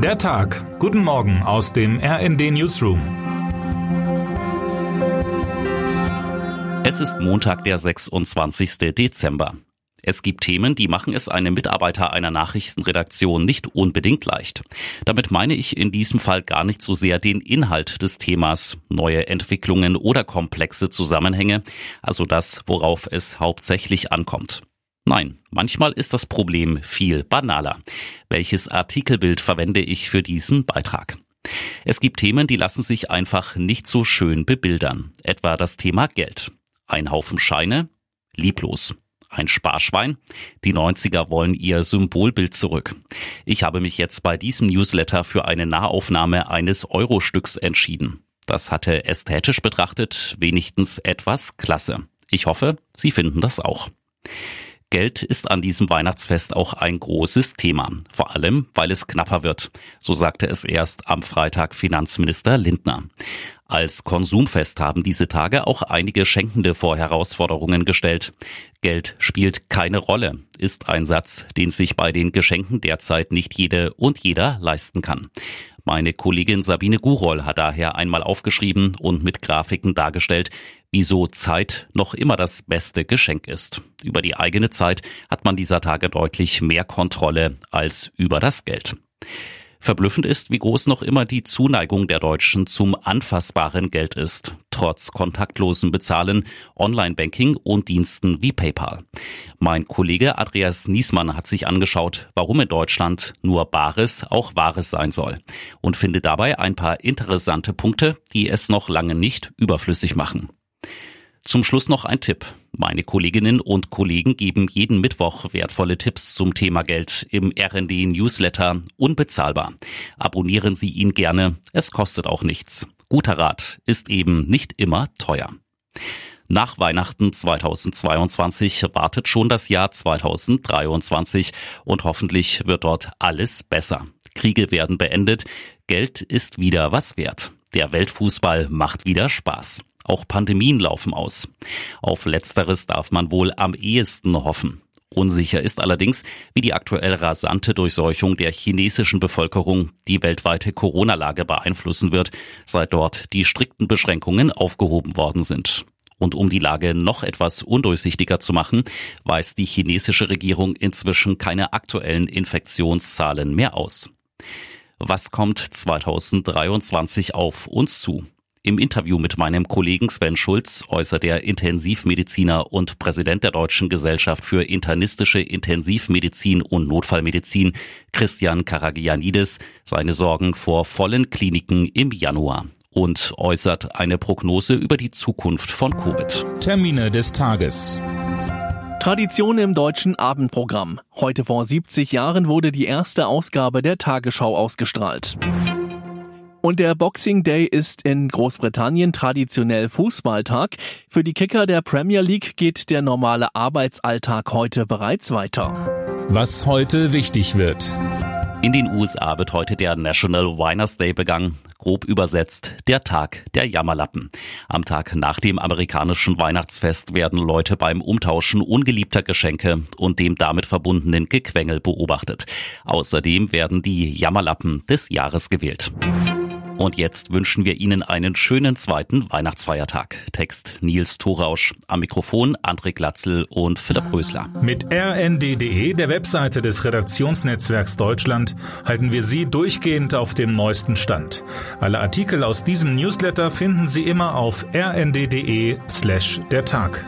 Der Tag. Guten Morgen aus dem RND Newsroom. Es ist Montag, der 26. Dezember. Es gibt Themen, die machen es einem Mitarbeiter einer Nachrichtenredaktion nicht unbedingt leicht. Damit meine ich in diesem Fall gar nicht so sehr den Inhalt des Themas, neue Entwicklungen oder komplexe Zusammenhänge, also das, worauf es hauptsächlich ankommt. Nein, manchmal ist das Problem viel banaler. Welches Artikelbild verwende ich für diesen Beitrag? Es gibt Themen, die lassen sich einfach nicht so schön bebildern. Etwa das Thema Geld. Ein Haufen Scheine, lieblos. Ein Sparschwein. Die 90er wollen ihr Symbolbild zurück. Ich habe mich jetzt bei diesem Newsletter für eine Nahaufnahme eines Eurostücks entschieden. Das hatte ästhetisch betrachtet wenigstens etwas klasse. Ich hoffe, Sie finden das auch. Geld ist an diesem Weihnachtsfest auch ein großes Thema, vor allem weil es knapper wird. So sagte es erst am Freitag Finanzminister Lindner. Als Konsumfest haben diese Tage auch einige Schenkende vor Herausforderungen gestellt. Geld spielt keine Rolle, ist ein Satz, den sich bei den Geschenken derzeit nicht jede und jeder leisten kann. Meine Kollegin Sabine Gurol hat daher einmal aufgeschrieben und mit Grafiken dargestellt, wieso Zeit noch immer das beste Geschenk ist. Über die eigene Zeit hat man dieser Tage deutlich mehr Kontrolle als über das Geld. Verblüffend ist, wie groß noch immer die Zuneigung der Deutschen zum anfassbaren Geld ist, trotz kontaktlosen Bezahlen, Online-Banking und Diensten wie PayPal. Mein Kollege Andreas Niesmann hat sich angeschaut, warum in Deutschland nur Bares auch Wahres sein soll und findet dabei ein paar interessante Punkte, die es noch lange nicht überflüssig machen. Zum Schluss noch ein Tipp. Meine Kolleginnen und Kollegen geben jeden Mittwoch wertvolle Tipps zum Thema Geld im RND Newsletter unbezahlbar. Abonnieren Sie ihn gerne, es kostet auch nichts. Guter Rat ist eben nicht immer teuer. Nach Weihnachten 2022 wartet schon das Jahr 2023 und hoffentlich wird dort alles besser. Kriege werden beendet, Geld ist wieder was wert. Der Weltfußball macht wieder Spaß. Auch Pandemien laufen aus. Auf letzteres darf man wohl am ehesten hoffen. Unsicher ist allerdings, wie die aktuell rasante Durchseuchung der chinesischen Bevölkerung die weltweite Corona-Lage beeinflussen wird, seit dort die strikten Beschränkungen aufgehoben worden sind. Und um die Lage noch etwas undurchsichtiger zu machen, weist die chinesische Regierung inzwischen keine aktuellen Infektionszahlen mehr aus. Was kommt 2023 auf uns zu? Im Interview mit meinem Kollegen Sven Schulz äußert der Intensivmediziner und Präsident der Deutschen Gesellschaft für internistische Intensivmedizin und Notfallmedizin Christian Karagianidis seine Sorgen vor vollen Kliniken im Januar und äußert eine Prognose über die Zukunft von Covid. Termine des Tages. Tradition im deutschen Abendprogramm. Heute vor 70 Jahren wurde die erste Ausgabe der Tagesschau ausgestrahlt. Und der Boxing Day ist in Großbritannien traditionell Fußballtag. Für die Kicker der Premier League geht der normale Arbeitsalltag heute bereits weiter. Was heute wichtig wird. In den USA wird heute der National Winers Day begangen. Grob übersetzt der Tag der Jammerlappen. Am Tag nach dem amerikanischen Weihnachtsfest werden Leute beim Umtauschen ungeliebter Geschenke und dem damit verbundenen Gequengel beobachtet. Außerdem werden die Jammerlappen des Jahres gewählt. Und jetzt wünschen wir Ihnen einen schönen zweiten Weihnachtsfeiertag. Text Nils Thorausch. Am Mikrofon André Glatzel und Philipp Rösler. Mit rnd.de, der Webseite des Redaktionsnetzwerks Deutschland, halten wir Sie durchgehend auf dem neuesten Stand. Alle Artikel aus diesem Newsletter finden Sie immer auf rnd.de slash der Tag.